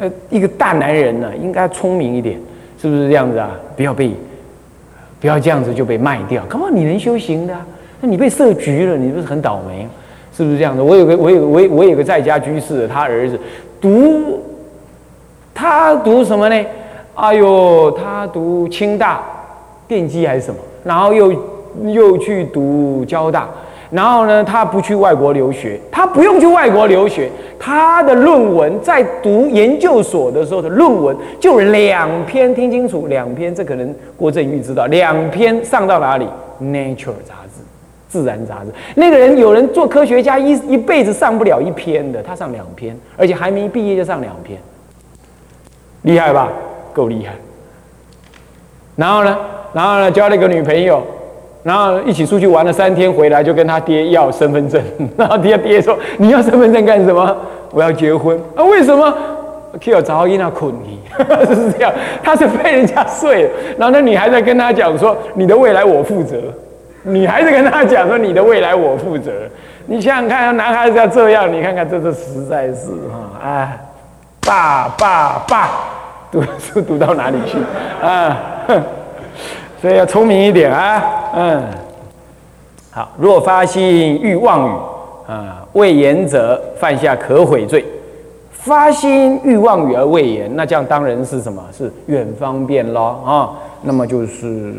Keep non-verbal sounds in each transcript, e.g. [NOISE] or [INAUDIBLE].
呃，一个大男人呢，应该聪明一点，是不是这样子啊？不要被，不要这样子就被卖掉。干嘛？你能修行的，那你被设局了，你不是很倒霉？是不是这样子？我有个，我有，我我有个在家居士，他儿子读，他读什么呢？哎呦，他读清大电机还是什么？然后又又去读交大。然后呢，他不去外国留学，他不用去外国留学，他的论文在读研究所的时候的论文就两篇，听清楚，两篇，这可能郭振玉知道，两篇上到哪里？《Nature》杂志，自然杂志。那个人有人做科学家一一辈子上不了一篇的，他上两篇，而且还没毕业就上两篇，厉害吧？够厉害。然后呢，然后呢，交了一个女朋友。然后一起出去玩了三天，回来就跟他爹要身份证。[LAUGHS] 然后爹爹说：“你要身份证干什么？我要结婚啊？为什么？Q 找伊那困你，[LAUGHS] 是这样。他是被人家睡了。然后那女孩子跟他讲说：你的未来我负责。女孩子跟他讲说：你的未来我负责。你想想看，男孩子要这样，你看看这这实在是哈啊，爸爸爸，读书读到哪里去啊？”哼所以要聪明一点啊，嗯，好。若发心欲妄语啊，未言者犯下可悔罪。发心欲妄语而未言，那这样当然是什么？是远方便咯啊。那么就是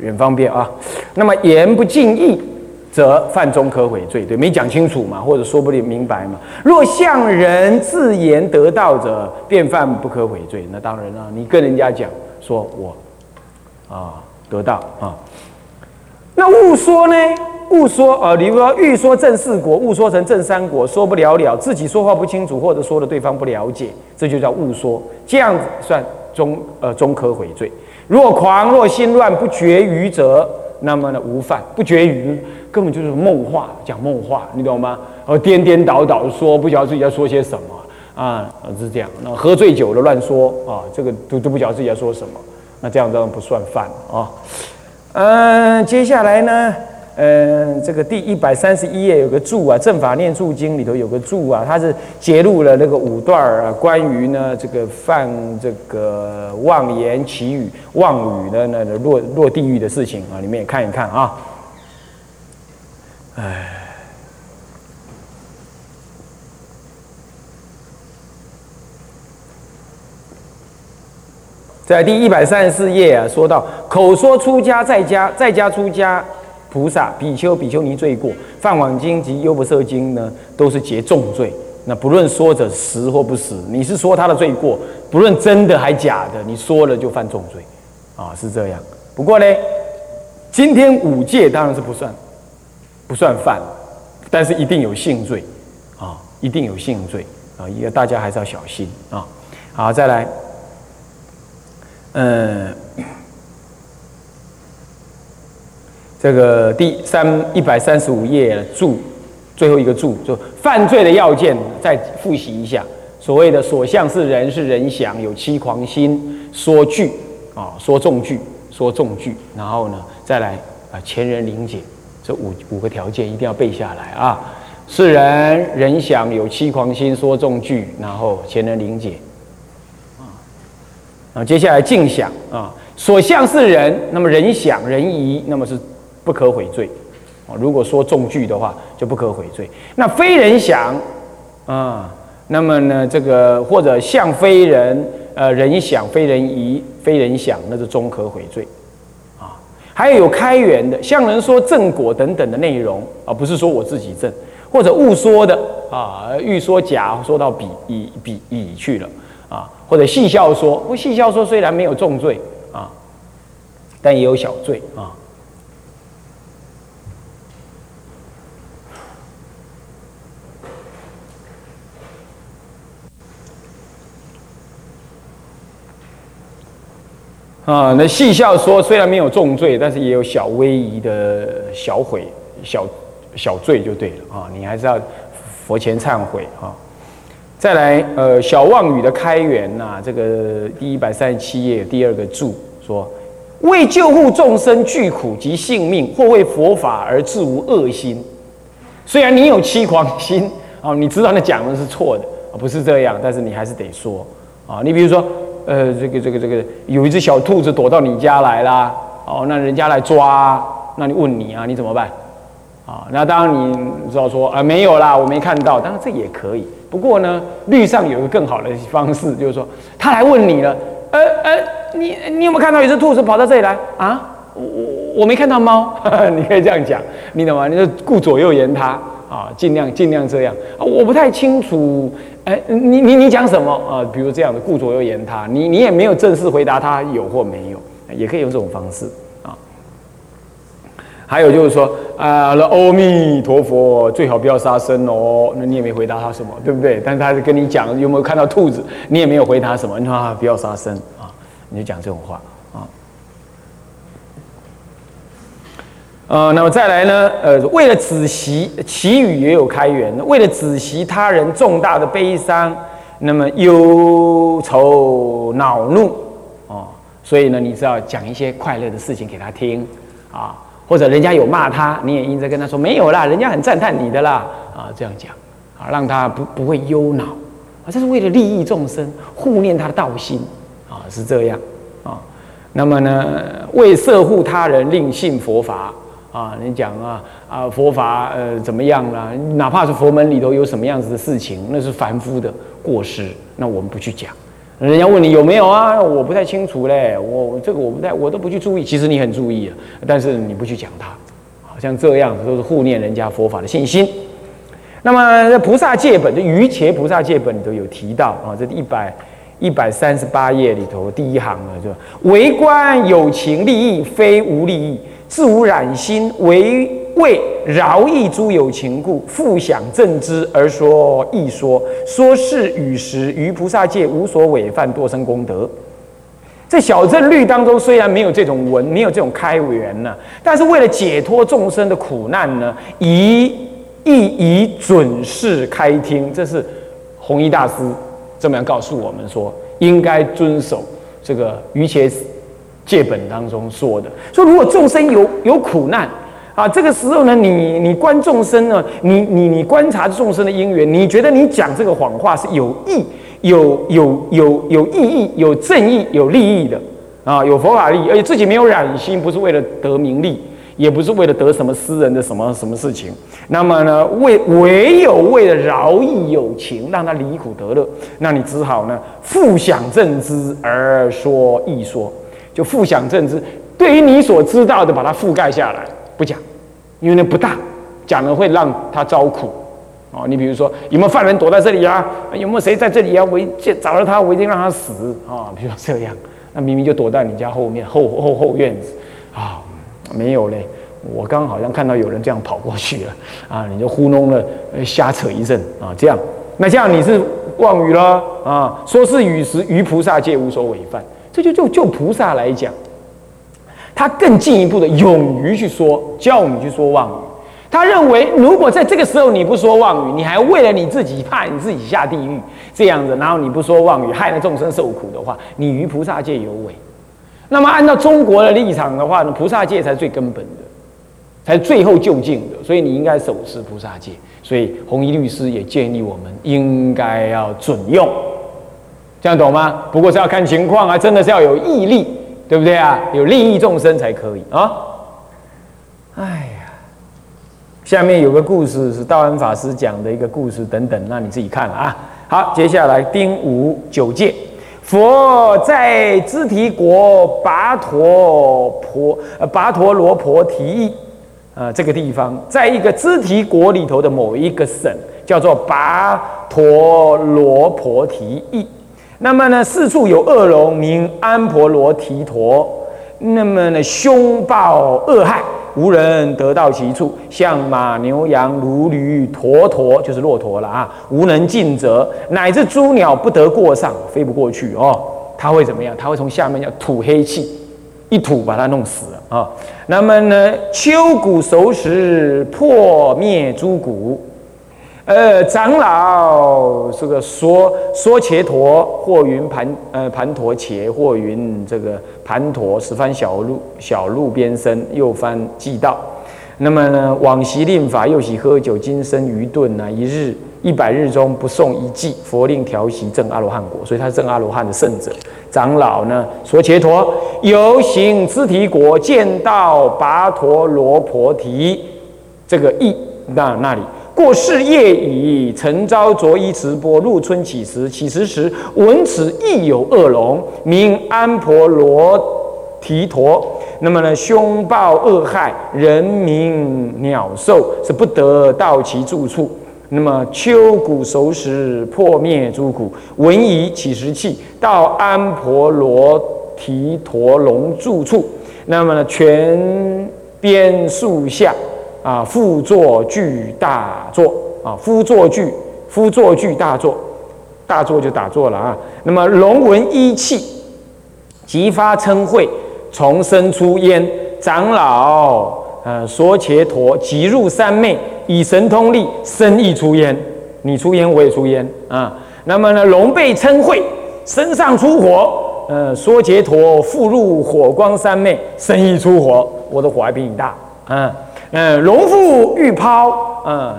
远方便啊。那么言不尽意，则犯中可悔罪，对，没讲清楚嘛，或者说不明白嘛。若向人自言得道者，便犯不可悔罪。那当然了，你跟人家讲说我。啊，得到啊，那误说呢？误说啊，比如说欲说正四国，误说成正三国，说不了了，自己说话不清楚，或者说的对方不了解，这就叫误说。这样子算中呃中可悔罪。若狂若心乱不绝于者，那么呢无犯。不绝于根本就是梦话，讲梦话，你懂吗？呃，颠颠倒倒说，不晓得自己在说些什么啊，是这样。那喝醉酒了乱说啊，这个都都不晓得自己在说什么。那这样当然不算犯啊。嗯，接下来呢，嗯，这个第一百三十一页有个注啊，《正法念注经》里头有个注啊，它是揭露了那个五段啊，关于呢这个犯这个妄言绮语、妄语的那个落落地狱的事情啊，你们也看一看啊。哎。在第一百三十四页啊，说到口说出家在家在家出家菩萨比丘比丘尼罪过，《梵网经》及《优婆塞经》呢，都是结重罪。那不论说者实或不实，你是说他的罪过，不论真的还假的，你说了就犯重罪，啊，是这样。不过呢，今天五戒当然是不算，不算犯，但是一定有性罪，啊，一定有性罪，啊，也大家还是要小心啊。好，再来。嗯，这个第三一百三十五页注最后一个注，就犯罪的要件，再复习一下。所谓的所向是人，是人想，有欺狂心，说句啊，说重句，说重句，然后呢，再来啊，前人理解，这五五个条件一定要背下来啊。是人人想，有欺狂心，说重句，然后前人理解。啊，接下来静想啊，所向是人，那么人想人疑，那么是不可悔罪啊。如果说重句的话，就不可悔罪。那非人想啊，那么呢，这个或者向非人，呃，人想非人疑，非人想，那是中可悔罪啊。还有有开源的，向人说正果等等的内容啊，不是说我自己正，或者误说的啊，欲说假，说到比以比以去了。或者戏笑说，不戏笑说虽然没有重罪啊，但也有小罪啊。啊，那戏笑说虽然没有重罪，但是也有小微仪的小悔、小小罪就对了啊。你还是要佛前忏悔啊。再来，呃，小妄语的开源呐，这个第一百三十七页第二个注说，为救护众生惧苦及性命，或为佛法而自无恶心。虽然你有欺狂心，哦，你知道那讲的是错的，不是这样，但是你还是得说啊。你比如说，呃，这个这个这个，有一只小兔子躲到你家来啦，哦，那人家来抓，那你问你啊，你怎么办？啊，那当然你知道说啊，没有啦，我没看到，当然这也可以。不过呢，律上有一个更好的方式，就是说他来问你了，呃呃，你你有没有看到一只兔子跑到这里来啊？我我没看到猫，[LAUGHS] 你可以这样讲，你懂吗？你就顾左右言他啊，尽量尽量这样啊。我不太清楚，哎，你你你讲什么啊？比如这样的顾左右言他，你你也没有正式回答他有或没有，也可以用这种方式。还有就是说啊，阿弥陀佛，最好不要杀生哦。那你也没回答他什么，对不对？但是他是跟你讲有没有看到兔子，你也没有回答什么，你说啊，不要杀生啊，你就讲这种话啊。呃，那么再来呢？呃，为了止息，祈语也有开源。为了止息他人重大的悲伤，那么忧愁恼怒，哦，所以呢，你是要讲一些快乐的事情给他听啊，或者人家有骂他，你也应该跟他说没有啦，人家很赞叹你的啦，啊，这样讲啊，让他不不会忧恼啊，这是为了利益众生，护念他的道心啊，是这样啊。那么呢，为摄护他人，令信佛法。啊，你讲啊啊，佛法呃怎么样啦？哪怕是佛门里头有什么样子的事情，那是凡夫的过失，那我们不去讲。人家问你有没有啊？我不太清楚嘞，我这个我不太，我都不去注意。其实你很注意啊，但是你不去讲它，好像这样都是护念人家佛法的信心。那么菩萨戒本，的瑜伽菩萨戒本里头有提到啊，这一百一百三十八页里头第一行啊，就为观有情利益，非无利益。自无染心，为为饶益诸有情故，复想正之而说易说。说是与时，于菩萨界无所违犯，多生功德。在小正律当中，虽然没有这种文，没有这种开源呢，但是为了解脱众生的苦难呢，以亦以准事开听。这是弘一大师这么样告诉我们说，应该遵守这个于且。戒本当中说的，说如果众生有有苦难啊，这个时候呢，你你观众生呢，你你你观察众生的因缘，你觉得你讲这个谎话是有益、有有有有意义、有正义、有利益的啊，有佛法利益，而且自己没有染心，不是为了得名利，也不是为了得什么私人的什么什么事情，那么呢，为唯有为了饶益有情，让他离苦得乐，那你只好呢，复想正知而说一说。就复想正知，对于你所知道的，把它覆盖下来，不讲，因为那不大，讲了会让他遭苦。哦，你比如说，有没有犯人躲在这里啊？有没有谁在这里啊？我一找到他，我一定让他死啊！比如说这样，那明明就躲在你家后面后后后院子啊，没有嘞。我刚好像看到有人这样跑过去了啊，你就糊弄了，瞎扯一阵啊，这样，那这样你是妄语了啊？说是与时，于菩萨界无所违犯。这就就就菩萨来讲，他更进一步的勇于去说，叫你去说妄语。他认为，如果在这个时候你不说妄语，你还为了你自己怕你自己下地狱这样子，然后你不说妄语，害了众生受苦的话，你于菩萨界有违。那么按照中国的立场的话呢，菩萨界才是最根本的，才最后就近的，所以你应该守持菩萨戒。所以弘一律师也建议我们应该要准用。这样懂吗？不过是要看情况啊，真的是要有毅力，对不对啊？有利益众生才可以啊。哎呀，下面有个故事是道安法师讲的一个故事，等等，那你自己看啊。好，接下来丁五九戒，佛在支提国跋陀婆呃跋陀罗婆提议啊这个地方，在一个支提国里头的某一个省，叫做跋陀罗婆提议。那么呢，四处有恶龙名安婆罗提陀，那么呢，凶暴恶害，无人得到其处，像马牛羊如驴驼驼，就是骆驼了啊，无能尽责，乃至猪鸟不得过上，飞不过去哦。他会怎么样？他会从下面要吐黑气，一吐把它弄死了啊。那么呢，秋谷熟时，破灭诸谷。呃，长老这个说说伽陀，或云盘呃盘陀伽，或云这个盘陀，十番小路小路边生，又翻祭道。那么呢，往昔令法，又喜喝酒，今生愚钝啊，一日一百日中不诵一偈，佛令调息正阿罗汉果，所以他是正阿罗汉的圣者。长老呢，说伽陀游行支提国，见到跋陀罗婆提这个意那那里。过世夜已，晨朝着衣持钵，入春起时，起时时闻此亦有恶龙，名安婆罗提陀。那么呢，凶暴恶害人民鸟兽，是不得到其住处。那么秋谷熟时，破灭诸苦，闻已起时气，到安婆罗提陀龙住处。那么呢，全边树下。啊，复作具大作啊，夫作具，夫作具大作，大作就打坐了啊。那么龙闻一气，即发称会，从生出焉。长老呃，说伽陀即入三昧，以神通力，身亦出焉。你出焉，我也出焉啊。那么呢，龙被称会，身上出火，呃，说伽陀复入火光三昧，身亦出火，我的火还比你大啊。嗯，龙腹欲抛，呃，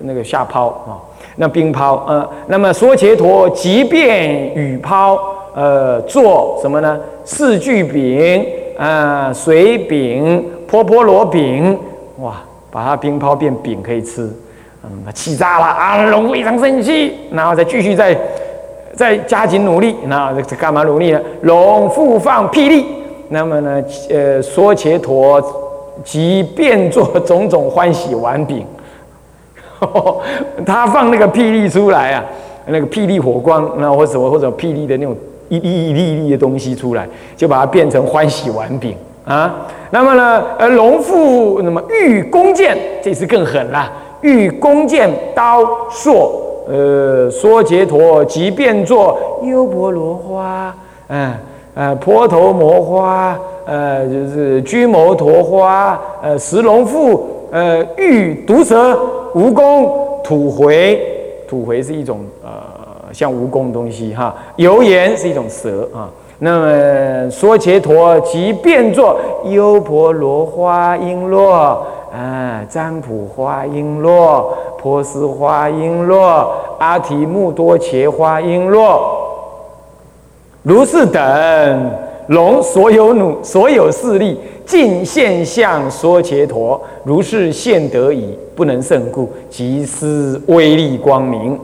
那个下抛啊，那冰抛，呃，那么说伽陀即便雨抛，呃，做什么呢？四句饼，呃，水饼、波波罗饼，哇，把它冰抛变饼可以吃，嗯，气炸了啊，龙非常生气，然后再继续再再加紧努力，那这干嘛努力呢？龙复放霹雳，那么呢，呃，说伽陀。即变作种种欢喜丸饼，[LAUGHS] 他放那个霹雳出来啊，那个霹雳火光，那或什么或者霹雳的那种一粒一粒一粒的东西出来，就把它变成欢喜丸饼啊。那么呢，呃，龙父那么欲弓箭，这次更狠了，欲弓箭刀硕，呃，说杰陀即变作优婆罗花，嗯。呃，婆头摩花，呃，就是居摩陀花，呃，石龙腹，呃，玉毒蛇，蜈蚣，土回，土回是一种呃像蜈蚣东西哈，油盐是一种蛇啊。那么说伽陀即变作优婆罗花璎珞，啊，占卜花璎珞，波斯花璎珞，阿提木多伽花璎珞。如是等龙所有努所有势力尽现象说且陀，如是现得已，不能胜故，即失威力光明。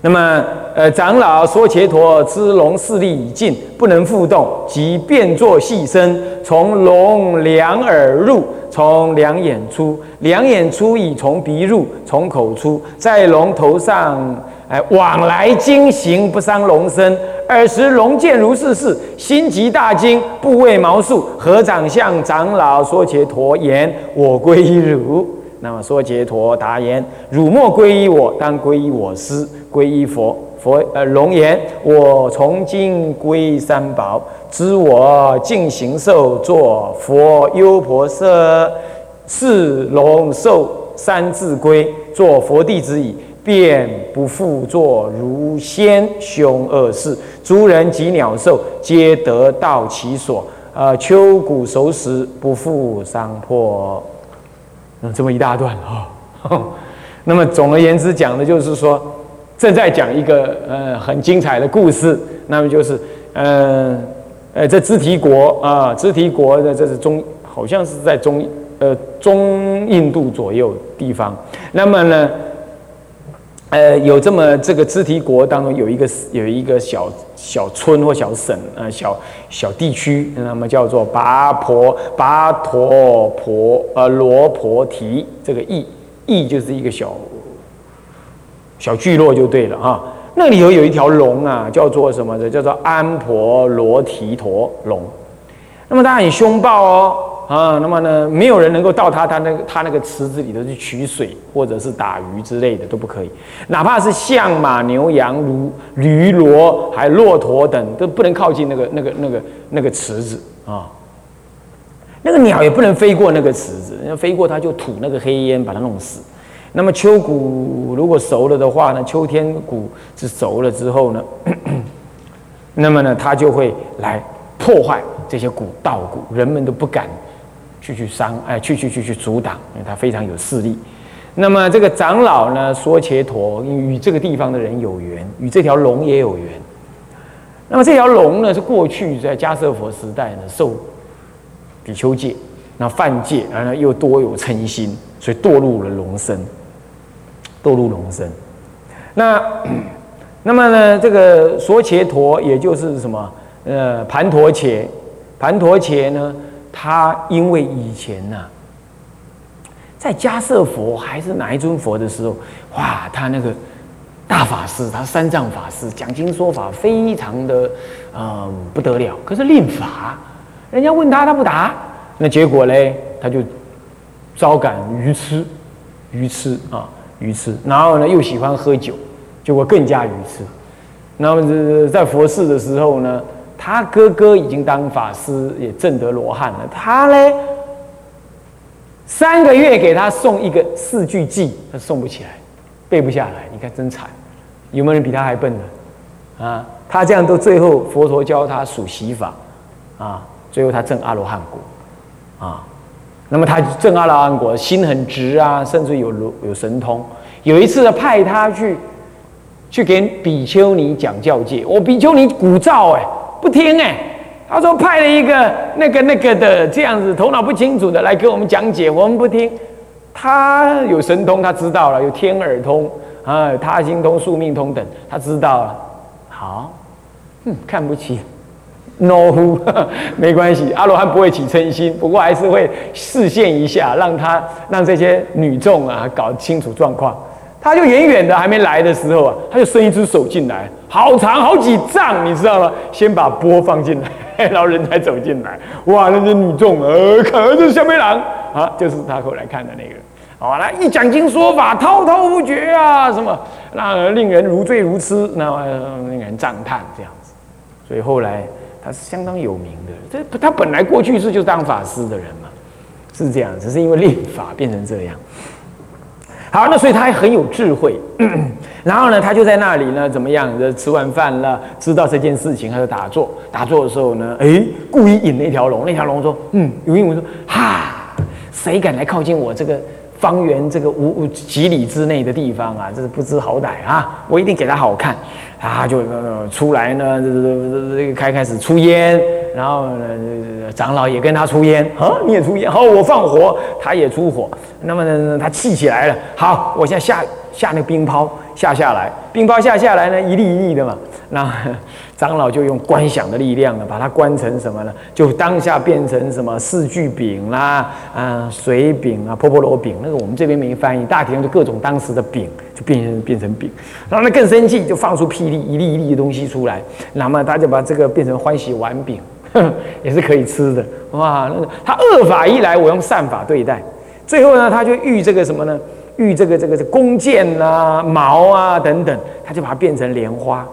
那么，呃，长老说伽陀之龙势力已尽，不能复动，即变作细身，从龙两耳入，从两眼出，两眼出已从鼻入，从口出，在龙头上。哎，往来经行不伤龙身。尔时龙见如是事，心极大惊，不畏毛竖，合掌向长老说伽陀言：“我皈依汝。”那么说伽陀答言：“汝莫皈依我，当皈依我师，皈依佛。”佛呃龙言：“我从今归三宝，知我净行受作佛优婆塞，是龙受三字归，作佛弟子矣。”便不复作如先凶恶事，诸人及鸟兽皆得到其所。呃，秋谷熟时，不复伤破。嗯，这么一大段啊。[LAUGHS] 那么总而言之，讲的就是说，正在讲一个呃很精彩的故事。那么就是，呃呃，这支提国啊，支提国的这是中，好像是在中呃中印度左右地方。那么呢？呃，有这么这个支提国当中有一个有一个小小村或小省呃小小地区，那么叫做拔婆拔陀婆呃罗婆提，这个邑邑就是一个小小聚落就对了啊。那里头有一条龙啊，叫做什么的？叫做安婆罗提陀龙。那么它很凶暴哦。啊，那么呢，没有人能够到他他那个他那个池子里头去取水，或者是打鱼之类的都不可以。哪怕是象马牛羊如驴骡还骆驼等，都不能靠近那个那个那个那个池子啊。那个鸟也不能飞过那个池子，要飞过它就吐那个黑烟把它弄死。那么秋谷如果熟了的话呢，秋天谷是熟了之后呢，[CLEARS THROAT] 那么呢它就会来破坏这些谷稻谷，人们都不敢。去去伤，哎，去去去去阻挡，因为它非常有势力。那么这个长老呢，说切陀与这个地方的人有缘，与这条龙也有缘。那么这条龙呢，是过去在迦舍佛时代呢受比丘戒，那犯戒，然后又多有嗔心，所以堕入了龙身，堕入龙身。那 [COUGHS] 那么呢，这个说伽陀也就是什么？呃，盘陀伽，盘陀伽呢，他因为以前呢。在迦舍佛还是哪一尊佛的时候，哇，他那个大法师，他三藏法师讲经说法非常的，嗯，不得了。可是令法，人家问他他不答，那结果嘞，他就招感愚痴，愚痴啊，愚痴。然后呢，又喜欢喝酒，结果更加愚痴。那么这在佛寺的时候呢，他哥哥已经当法师，也证得罗汉了，他嘞。三个月给他送一个四句偈，他送不起来，背不下来。你看真惨，有没有人比他还笨的？啊，他这样都最后佛陀教他数习法，啊，最后他证阿罗汉果，啊，那么他正阿罗汉果，心很直啊，甚至有有神通。有一次派他去去给比丘尼讲教戒，我比丘尼鼓噪哎，不听哎。他说派了一个那个那个的这样子头脑不清楚的来给我们讲解，我们不听。他有神通，他知道了，有天耳通啊，他心通、宿命通等，他知道了。好，嗯，看不起，no，[LAUGHS] 没关系，阿罗汉不会起嗔心，不过还是会示现一下，让他让这些女众啊搞清楚状况。他就远远的还没来的时候啊，他就伸一只手进来，好长好几丈，你知道吗？先把钵放进来，[LAUGHS] 然后人才走进来。哇，那些女众呃，看这是香槟郎啊，就是他后来看的那个。好，来一讲经说法滔滔不绝啊，什么那令人如醉如痴，那令人赞叹这样子。所以后来他是相当有名的。这他本来过去是就当法师的人嘛，是这样，只是因为练法变成这样。好，那所以他还很有智慧，[CLEARS THROAT] 然后呢，他就在那里呢，怎么样？吃完饭了，知道这件事情，他就打坐。打坐的时候呢，哎，故意引那条龙。那条龙说：“嗯，有英文说，哈，谁敢来靠近我这个方圆这个五几里之内的地方啊？这是不知好歹啊！我一定给他好看。”啊就出来呢，这这这开开始出烟，然后呢，长老也跟他出烟，[LAUGHS] 啊，你也出烟，好，[LAUGHS] 我放火，他也出火，那么呢，他气起来了，好，我现在下下那个冰雹下下来，冰雹下下来呢，一粒一粒的嘛，那。长老就用观想的力量呢，把它观成什么呢？就当下变成什么四句饼啦，啊，水饼啊，婆婆罗饼。那个我们这边没翻译，大体上就各种当时的饼，就变成变成饼。然后呢更生气，就放出霹雳，一粒一粒的东西出来。那么他就把这个变成欢喜丸饼，[LAUGHS] 也是可以吃的。哇，那个他恶法一来，我用善法对待。最后呢，他就遇这个什么呢？遇这个这个弓箭啊、矛啊等等，他就把它变成莲花。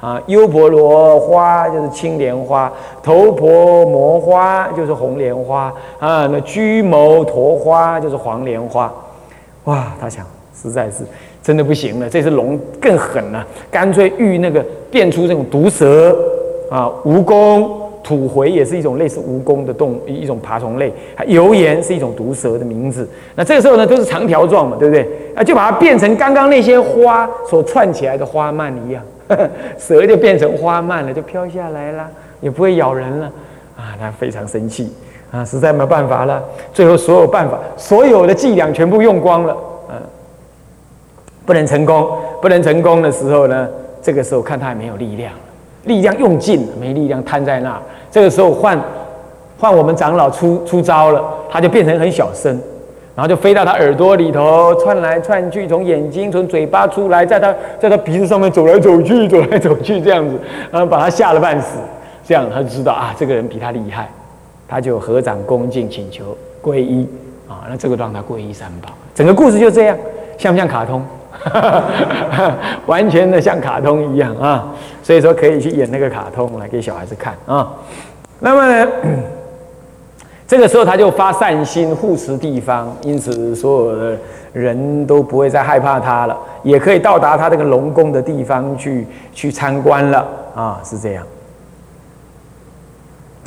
啊，优婆罗花就是青莲花，头婆摩花就是红莲花啊，那居牟陀花就是黄莲花。哇，他想实在是真的不行了，这只龙更狠了，干脆遇那个变出这种毒蛇啊，蜈蚣、土回也是一种类似蜈蚣的动一种爬虫类，油盐是一种毒蛇的名字。那这个时候呢，都是长条状嘛，对不对？啊，就把它变成刚刚那些花所串起来的花蔓一样。[LAUGHS] 蛇就变成花蔓了，就飘下来了，也不会咬人了啊！他非常生气啊，实在没办法了。最后所有办法、所有的伎俩全部用光了，嗯，不能成功。不能成功的时候呢，这个时候看他也没有力量，力量用尽了，没力量瘫在那。这个时候换换我们长老出出招了，他就变成很小声。然后就飞到他耳朵里头，窜来窜去，从眼睛、从嘴巴出来，在他在他鼻子上面走来走去，走来走去这样子，然后把他吓了半死。这样他就知道啊，这个人比他厉害，他就合掌恭敬请求皈依啊。那这个让他皈依三宝。整个故事就这样，像不像卡通？[LAUGHS] 完全的像卡通一样啊。所以说可以去演那个卡通来给小孩子看啊。那么呢？这个时候他就发善心护持地方，因此所有的人都不会再害怕他了，也可以到达他这个龙宫的地方去去参观了啊，是这样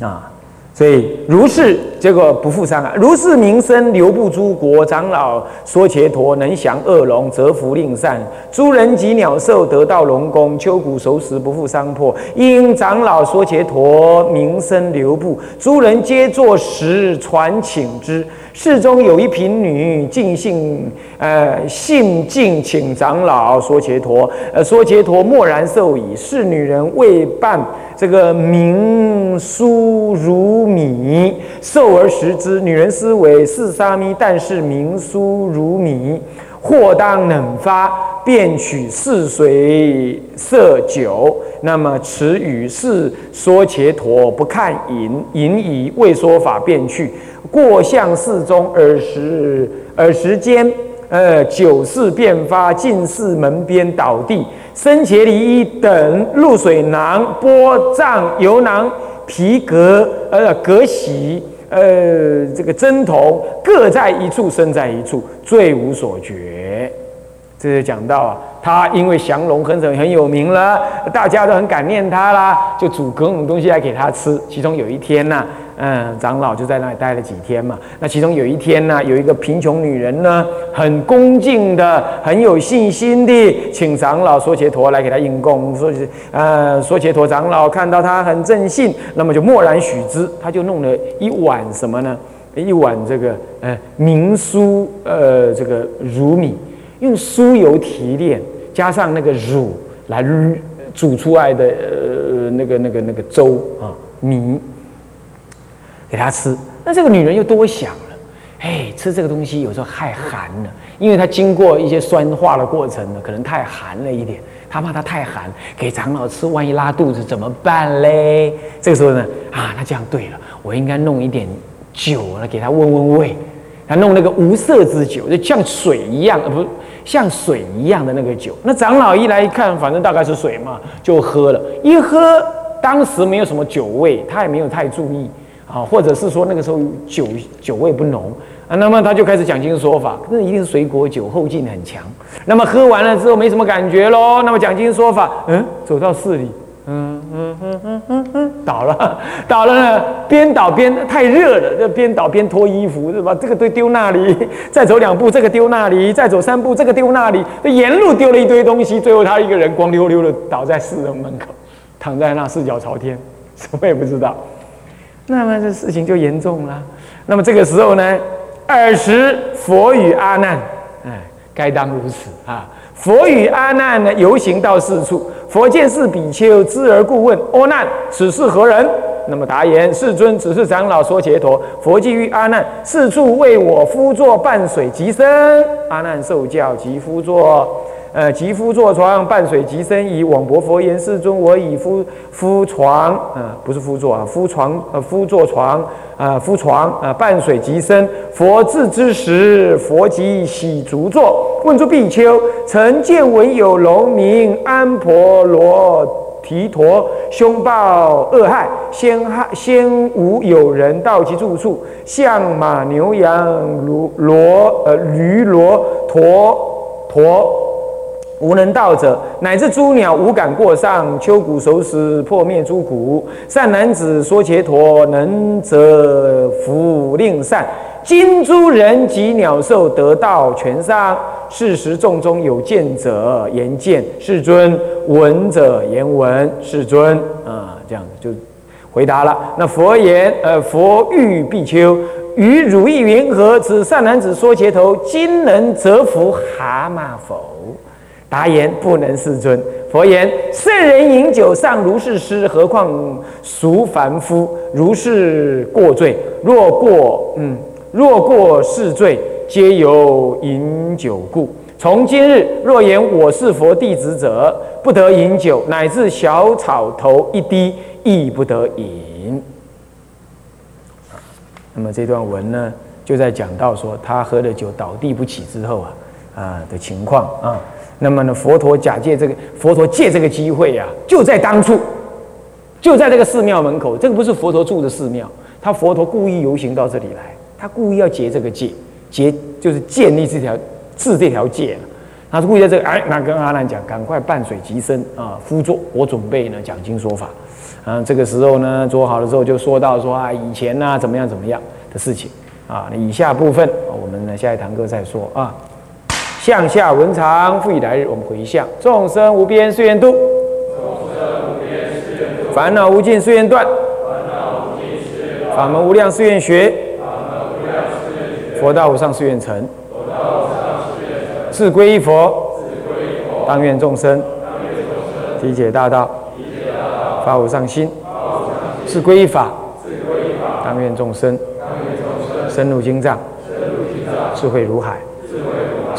啊。所以如是，结果不负伤啊。如是名声流布诸国，长老说伽陀能降恶龙，则福令善。诸人及鸟兽得到龙宫，秋谷熟食不负伤破。因长老说伽陀名声流布，诸人皆作食传请之。世中有一贫女，尽信呃信敬请长老说伽陀，呃说伽陀默然受矣。是女人未办。这个明酥如米，受而食之。女人思维是沙弥，但是明酥如米，或当冷发，便取泗水色酒。那么此语是说伽陀不看饮，饮已未说法，便去过向寺中，耳时耳时间，呃，酒势便发，进寺门边倒地。生茄梨衣等露水囊波藏油囊皮革呃革洗呃这个针头各在一处身在一处最无所觉。这是讲到啊，他因为降龙很很很有名了，大家都很感念他啦，就煮各种东西来给他吃。其中有一天呢。嗯，长老就在那里待了几天嘛。那其中有一天呢，有一个贫穷女人呢，很恭敬的、很有信心的，请长老说伽陀来给她应供。说是呃，说伽陀长老看到她很正信，那么就默然许之。他就弄了一碗什么呢？一碗这个呃明酥呃这个乳米，用酥油提炼，加上那个乳来煮出来的呃那个那个那个粥啊米。给他吃，那这个女人又多想了，哎，吃这个东西有时候太寒了，因为它经过一些酸化的过程呢，可能太寒了一点，他怕它太寒，给长老吃，万一拉肚子怎么办嘞？这个时候呢，啊，那这样对了，我应该弄一点酒来给他温温胃，他弄那个无色之酒，就像水一样，呃，不像水一样的那个酒。那长老一来一看，反正大概是水嘛，就喝了一喝，当时没有什么酒味，他也没有太注意。啊，或者是说那个时候酒酒味不浓啊，那么他就开始讲经说法，那一定是水果酒后劲很强。那么喝完了之后没什么感觉喽，那么讲经说法，嗯，走到寺里，嗯嗯嗯嗯嗯嗯，倒了，[LAUGHS] 倒了呢，边倒边太热了，这边倒边脱衣服是吧？这个都丢那里，[LAUGHS] 再走两步这个丢那里，再走三步这个丢那里，沿路丢了一堆东西，最后他一个人光溜溜的倒在寺的门口，躺在那四脚朝天，什么也不知道。那么这事情就严重了。那么这个时候呢，尔时佛与阿难，哎，该当如此啊。佛与阿难呢，游行到四处。佛见是比丘，知而故问：阿难，此是何人？那么答言：世尊，只是长老说解脱。佛即于阿难：四处为我夫作伴水即身。阿难受教，即夫作。呃，及夫坐床，半水即生矣。往薄佛言：世尊，我以夫夫床，啊，不是夫坐啊，夫床，呃，夫坐床，啊，夫床，啊，半水即生。佛至之时，佛即喜足坐，问诸比丘：曾见闻有龙名安婆罗提陀，凶暴恶害，先害先无有人到其住处，象马牛羊骡骡呃驴骡驼驼。无能道者，乃至诸鸟无敢过上。秋谷熟食，破灭诸苦。善男子说伽陀，能则福令善。今诸人及鸟兽得道全上。事实众中有见者言见，世尊；闻者言闻，世尊。啊，这样子就回答了。那佛言：呃，佛欲比丘与汝意云何？此善男子说伽陀，今能折服蛤蟆否？答言不能世尊。佛言：圣人饮酒尚如是施，何况俗凡夫？如是过罪，若过嗯，若过是罪，皆由饮酒故。从今日，若言我是佛弟子者，不得饮酒，乃至小草头一滴亦不得饮。那么这段文呢，就在讲到说他喝了酒倒地不起之后啊啊的情况啊。那么呢，佛陀假借这个，佛陀借这个机会呀，就在当初，就在这个寺庙门口。这个不是佛陀住的寺庙，他佛陀故意游行到这里来，他故意要结这个戒，结就是建立这条治这条戒他是故意在这个，哎，那跟阿难讲，赶快伴水即身啊，夫座，我准备呢讲经说法。啊，这个时候呢，做好了之后就说到说啊，以前呢怎么样怎么样的事情啊。那以下部分，我们呢下一堂课再说啊。向下文长，复以来日，我们回向。众生无边誓愿度。众生无边，烦恼无尽誓愿断，法门无量誓愿学，佛道无上誓愿成，自归依佛，当愿众生。体解大道，发无上心，自归依法，当愿众生。深入经藏，智慧如海。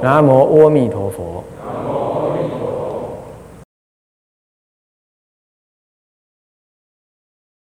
南无阿弥陀。